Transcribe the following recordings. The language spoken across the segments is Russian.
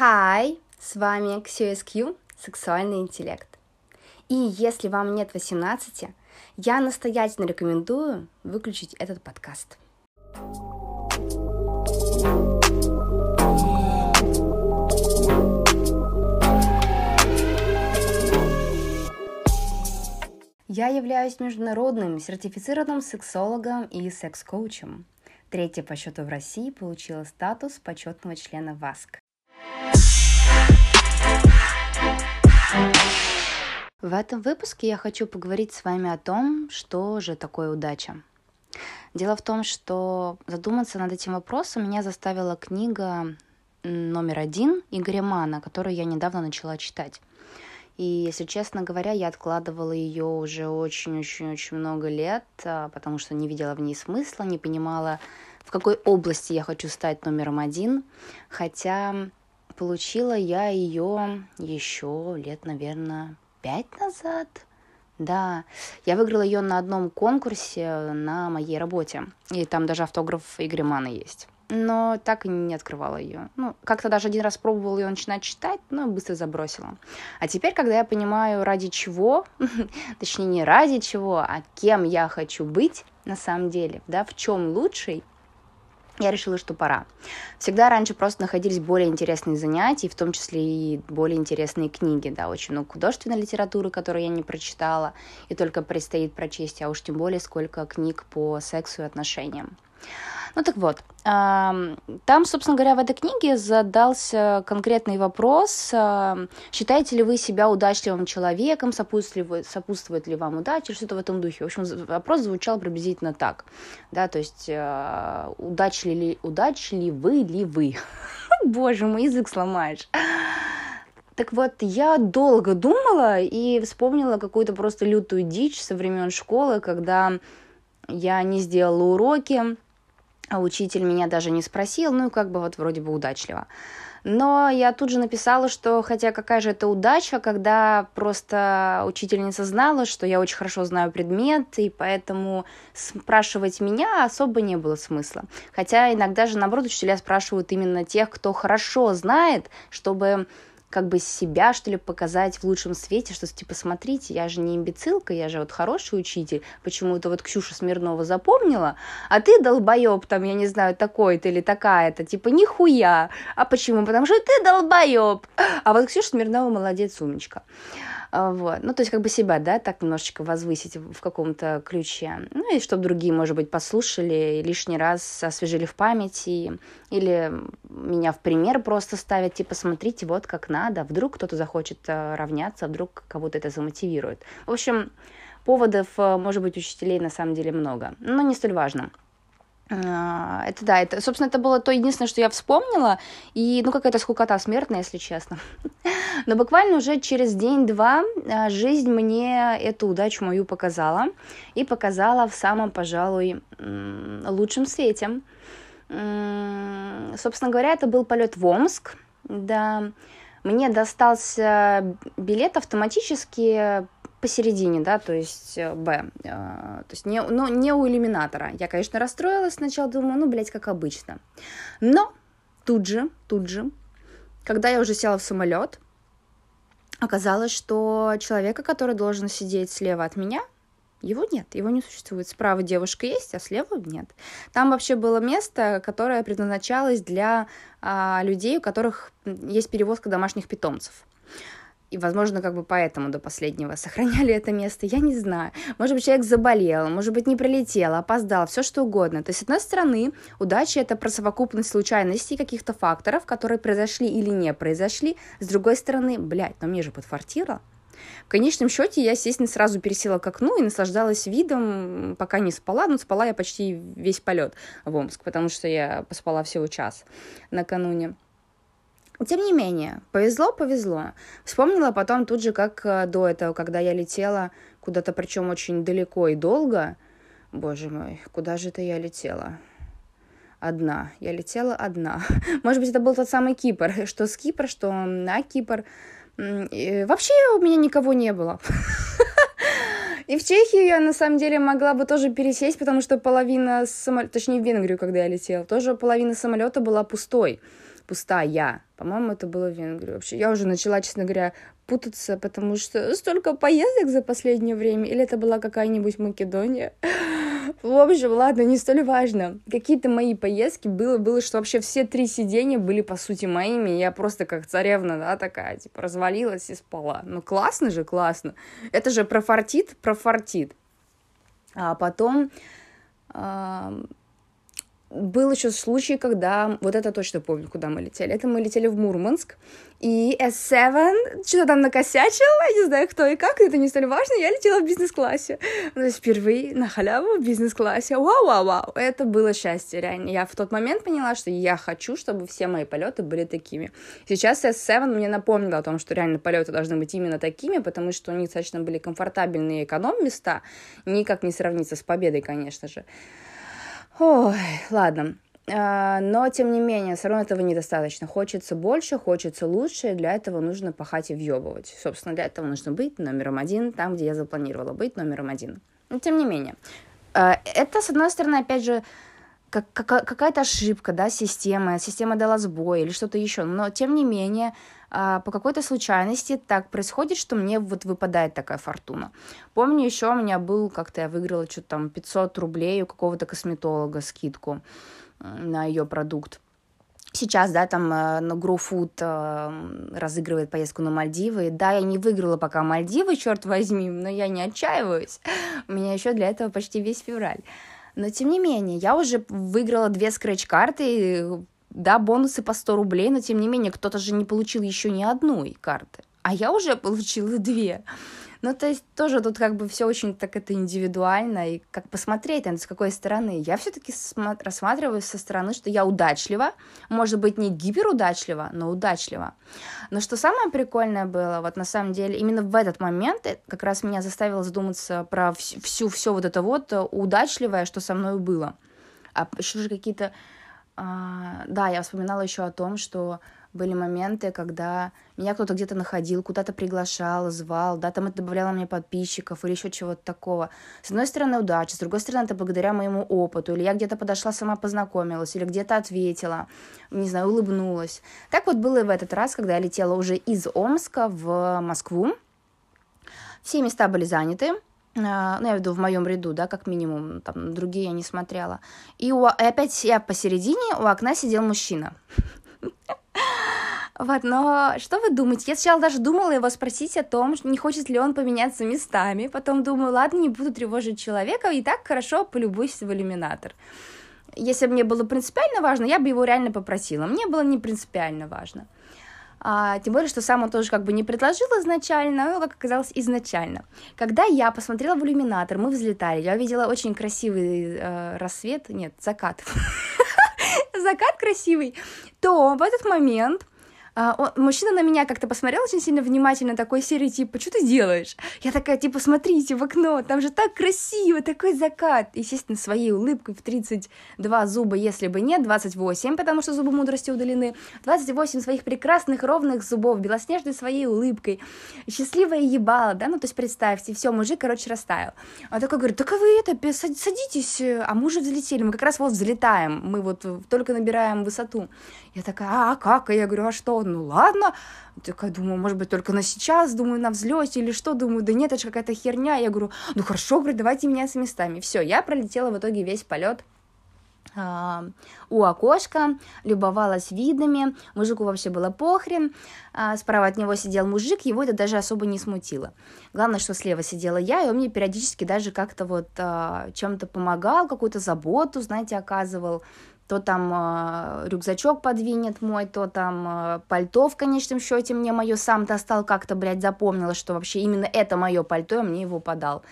Hi, с вами QSQ, сексуальный интеллект. И если вам нет 18, я настоятельно рекомендую выключить этот подкаст. Я являюсь международным сертифицированным сексологом и секс-коучем. Третья по счету в России получила статус почетного члена ВАСК. В этом выпуске я хочу поговорить с вами о том, что же такое удача. Дело в том, что задуматься над этим вопросом меня заставила книга номер один Игоря Мана, которую я недавно начала читать. И, если честно говоря, я откладывала ее уже очень-очень-очень много лет, а, потому что не видела в ней смысла, не понимала, в какой области я хочу стать номером один. Хотя получила я ее еще лет, наверное, пять назад. Да, я выиграла ее на одном конкурсе на моей работе. И там даже автограф Игоря Мана есть но так и не открывала ее. Ну, как-то даже один раз пробовала ее начинать читать, но быстро забросила. А теперь, когда я понимаю, ради чего, точнее, не ради чего, а кем я хочу быть на самом деле, да, в чем лучший, я решила, что пора. Всегда раньше просто находились более интересные занятия, в том числе и более интересные книги, да, очень много художественной литературы, которую я не прочитала, и только предстоит прочесть, а уж тем более сколько книг по сексу и отношениям. Ну так вот, там, собственно говоря, в этой книге задался конкретный вопрос, считаете ли вы себя удачливым человеком, сопутствует, ли вам удача, что-то в этом духе. В общем, вопрос звучал приблизительно так, да, то есть а, удачли, удачливы ли вы? Боже мой, язык сломаешь. Так вот, я долго думала и вспомнила какую-то просто лютую дичь со времен школы, когда я не сделала уроки, а учитель меня даже не спросил, ну и как бы вот вроде бы удачливо. Но я тут же написала, что хотя какая же это удача, когда просто учительница знала, что я очень хорошо знаю предмет, и поэтому спрашивать меня особо не было смысла. Хотя иногда же, наоборот, учителя спрашивают именно тех, кто хорошо знает, чтобы как бы себя, что ли, показать в лучшем свете, что, типа, смотрите, я же не имбецилка, я же вот хороший учитель, почему-то вот Ксюша Смирнова запомнила, а ты долбоеб, там, я не знаю, такой-то или такая-то, типа, нихуя. А почему? Потому что ты долбоеб. А вот Ксюша Смирнова молодец, умничка. А, вот. Ну, то есть как бы себя, да, так немножечко возвысить в каком-то ключе. Ну, и чтобы другие, может быть, послушали, лишний раз освежили в памяти, или меня в пример просто ставят, типа, смотрите, вот как надо, вдруг кто-то захочет э, равняться, вдруг кого-то это замотивирует. В общем, поводов, э, может быть, учителей на самом деле много, но не столь важно. А, это да, это, собственно, это было то единственное, что я вспомнила, и, ну, какая-то скукота смертная, если честно. Но буквально уже через день-два а, жизнь мне эту удачу мою показала, и показала в самом, пожалуй, лучшем свете. Собственно говоря, это был полет в Омск, да, мне достался билет автоматически посередине, да, то есть э, Б, э, то есть не, ну, не у иллюминатора. Я, конечно, расстроилась сначала, думаю, ну, блядь, как обычно. Но тут же, тут же, когда я уже села в самолет, оказалось, что человека, который должен сидеть слева от меня, его нет, его не существует. Справа девушка есть, а слева нет. Там вообще было место, которое предназначалось для а, людей, у которых есть перевозка домашних питомцев. И, возможно, как бы поэтому до последнего сохраняли это место, я не знаю. Может быть, человек заболел, может быть, не прилетел, опоздал, все что угодно. То есть, с одной стороны, удача — это про совокупность случайностей каких-то факторов, которые произошли или не произошли. С другой стороны, блядь, но мне же подфартило. В конечном счете я, естественно, сразу пересела к окну и наслаждалась видом, пока не спала. Ну, спала я почти весь полет в Омск, потому что я поспала всего час накануне. Тем не менее, повезло, повезло. Вспомнила потом тут же, как э, до этого, когда я летела куда-то, причем очень далеко и долго. Боже мой, куда же это я летела? Одна. Я летела одна. Может быть, это был тот самый Кипр. Что с Кипра, что на Кипр. И вообще у меня никого не было. И в Чехию я, на самом деле, могла бы тоже пересесть, потому что половина самолета, точнее, в Венгрию, когда я летела, тоже половина самолета была пустой пустая. По-моему, это было в Венгрии. Вообще, я уже начала, честно говоря, путаться, потому что столько поездок за последнее время. Или это была какая-нибудь Македония? В общем, ладно, не столь важно. Какие-то мои поездки было, было, что вообще все три сидения были, по сути, моими. Я просто как царевна, да, такая, типа, развалилась и спала. Ну, классно же, классно. Это же профартит, профартит. А потом был еще случай, когда, вот это точно помню, куда мы летели. Это мы летели в Мурманск, и S7 что-то там накосячил, я не знаю кто и как, это не столь важно, я летела в бизнес-классе. То есть впервые на халяву в бизнес-классе. Вау-вау-вау, это было счастье, реально. Я в тот момент поняла, что я хочу, чтобы все мои полеты были такими. Сейчас S7 мне напомнила о том, что реально полеты должны быть именно такими, потому что у них достаточно были комфортабельные эконом-места, никак не сравнится с победой, конечно же. Ой, ладно. А, но, тем не менее, все равно этого недостаточно. Хочется больше, хочется лучше, и для этого нужно пахать и въебывать. Собственно, для этого нужно быть номером один там, где я запланировала быть номером один. Но, тем не менее, а, это, с одной стороны, опять же, как, какая-то ошибка, да, системы, система дала сбой или что-то еще. Но, тем не менее, по какой-то случайности так происходит, что мне вот выпадает такая фортуна. Помню, еще у меня был, как-то я выиграла что-то там 500 рублей у какого-то косметолога скидку на ее продукт. Сейчас, да, там э, на GrowFood э, разыгрывает поездку на Мальдивы. Да, я не выиграла пока Мальдивы, черт возьми, но я не отчаиваюсь. У меня еще для этого почти весь февраль. Но тем не менее, я уже выиграла две скретч-карты, да, бонусы по 100 рублей, но тем не менее кто-то же не получил еще ни одной карты, а я уже получила две. Ну, то есть тоже тут как бы все очень так это индивидуально, и как посмотреть, с какой стороны. Я все-таки рассматриваю со стороны, что я удачлива, может быть, не гиперудачлива, но удачлива. Но что самое прикольное было, вот на самом деле, именно в этот момент э, как раз меня заставило задуматься про всю, все вот это вот э, удачливое, что со мной было. А еще же какие-то а, да, я вспоминала еще о том, что были моменты, когда меня кто-то где-то находил, куда-то приглашал, звал, да, там это добавляло мне подписчиков или еще чего-то такого. С одной стороны, удача, с другой стороны, это благодаря моему опыту, или я где-то подошла, сама познакомилась, или где-то ответила, не знаю, улыбнулась. Так вот было и в этот раз, когда я летела уже из Омска в Москву. Все места были заняты, ну, я веду в моем ряду, да, как минимум, там, другие я не смотрела. И, у, и опять я посередине, у окна сидел мужчина. Вот, но что вы думаете? Я сначала даже думала его спросить о том, не хочет ли он поменяться местами. Потом думаю, ладно, не буду тревожить человека, и так хорошо полюбуюсь в иллюминатор. Если бы мне было принципиально важно, я бы его реально попросила. Мне было не принципиально важно. А, тем более, что сам он тоже как бы не предложил изначально, но, как оказалось, изначально. Когда я посмотрела в иллюминатор, мы взлетали, я увидела очень красивый э, рассвет, нет, закат, закат красивый, то в этот момент а, он, мужчина на меня как-то посмотрел очень сильно внимательно, такой серый, типа, что ты делаешь? Я такая, типа, смотрите в окно, там же так красиво, такой закат. Естественно, своей улыбкой в 32 зуба, если бы нет, 28, потому что зубы мудрости удалены, 28 своих прекрасных ровных зубов, белоснежной своей улыбкой, счастливая ебала, да, ну, то есть представьте, все, мужик, короче, растаял. Он такой говорит, так а вы это, садитесь, а мы уже взлетели, мы как раз вот взлетаем, мы вот только набираем высоту. Я такая, а, а как? А я говорю, а что? Ну ладно. Такая думаю, может быть, только на сейчас, думаю, на взлете или что, думаю, да нет, это же какая-то херня. Я говорю, ну хорошо, говорю, давайте меняться местами. Все, я пролетела в итоге весь полет а, у окошка, любовалась видами, мужику вообще было похрен, а, справа от него сидел мужик, его это даже особо не смутило. Главное, что слева сидела я, и он мне периодически даже как-то вот а, чем-то помогал, какую-то заботу, знаете, оказывал, то там э, рюкзачок подвинет мой, то там э, пальто в конечном счете мне мое сам достал, как-то, блядь, запомнила, что вообще именно это мое пальто, и мне его подал.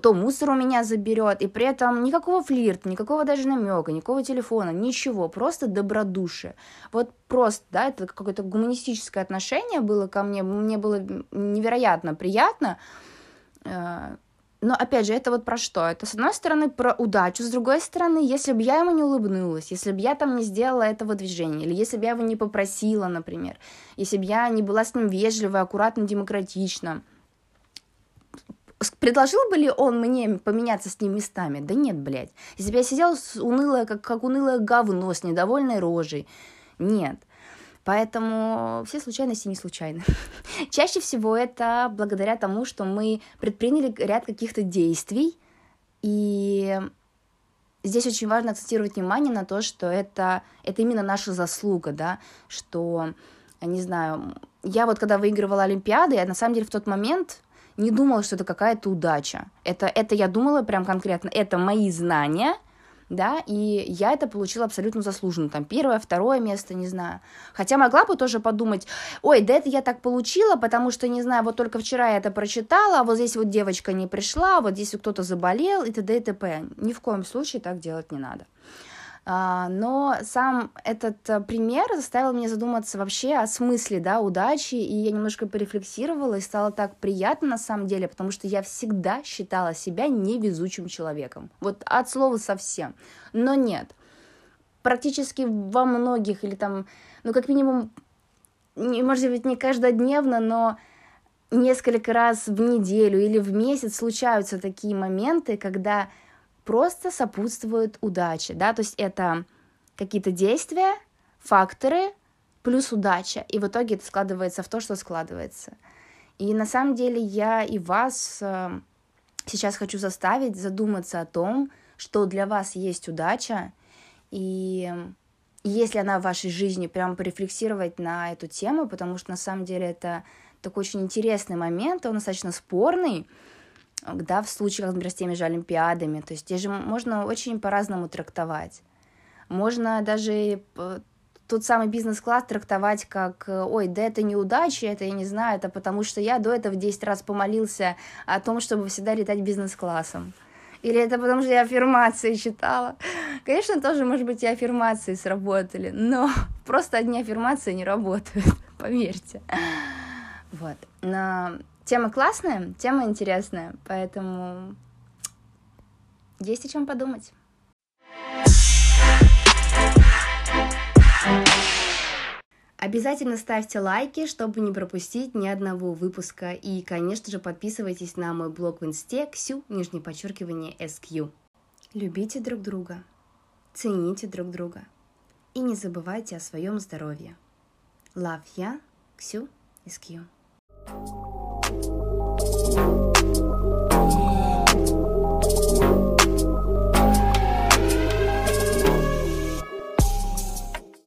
То мусор у меня заберет, и при этом никакого флирта, никакого даже намека, никакого телефона, ничего, просто добродушие. Вот просто, да, это какое-то гуманистическое отношение было ко мне, мне было невероятно приятно, э, но опять же, это вот про что? Это с одной стороны про удачу, с другой стороны, если бы я ему не улыбнулась, если бы я там не сделала этого движения, или если бы я его не попросила, например, если бы я не была с ним вежлива, аккуратно, демократична, Предложил бы ли он мне поменяться с ним местами? Да нет, блядь. Если бы я сидела унылая, как, как унылое говно, с недовольной рожей. Нет. Поэтому все случайности не случайны. Чаще всего это благодаря тому, что мы предприняли ряд каких-то действий, и здесь очень важно акцентировать внимание на то, что это, это именно наша заслуга, да, что, не знаю, я вот когда выигрывала Олимпиады, я на самом деле в тот момент не думала, что это какая-то удача. Это, это я думала прям конкретно, это мои знания — да, и я это получила абсолютно заслуженно, там, первое, второе место, не знаю. Хотя могла бы тоже подумать, ой, да это я так получила, потому что, не знаю, вот только вчера я это прочитала, а вот здесь вот девочка не пришла, вот здесь кто-то заболел, и т.д. и т.п. Ни в коем случае так делать не надо. А, но сам этот э, пример заставил меня задуматься вообще о смысле, да, удачи, и я немножко порефлексировала, и стало так приятно на самом деле, потому что я всегда считала себя невезучим человеком, вот от слова совсем, но нет, практически во многих, или там, ну, как минимум, не, может быть, не каждодневно, но несколько раз в неделю или в месяц случаются такие моменты, когда просто сопутствует удаче, да, то есть это какие-то действия, факторы плюс удача, и в итоге это складывается в то, что складывается. И на самом деле я и вас э, сейчас хочу заставить задуматься о том, что для вас есть удача, и если она в вашей жизни, прям порефлексировать на эту тему, потому что на самом деле это такой очень интересный момент, он достаточно спорный, да, в случае, например, с теми же Олимпиадами. То есть здесь же можно очень по-разному трактовать. Можно даже тот самый бизнес-класс трактовать как, ой, да это неудача, это я не знаю, это потому что я до этого 10 раз помолился о том, чтобы всегда летать бизнес-классом. Или это потому что я аффирмации читала. Конечно, тоже, может быть, и аффирмации сработали, но просто одни аффирмации не работают, поверьте. Вот. Но Тема классная, тема интересная, поэтому есть о чем подумать. Обязательно ставьте лайки, чтобы не пропустить ни одного выпуска. И, конечно же, подписывайтесь на мой блог в инсте Ксю, нижнее подчеркивание SQ. Любите друг друга, цените друг друга и не забывайте о своем здоровье. Love я, Ксю SQ.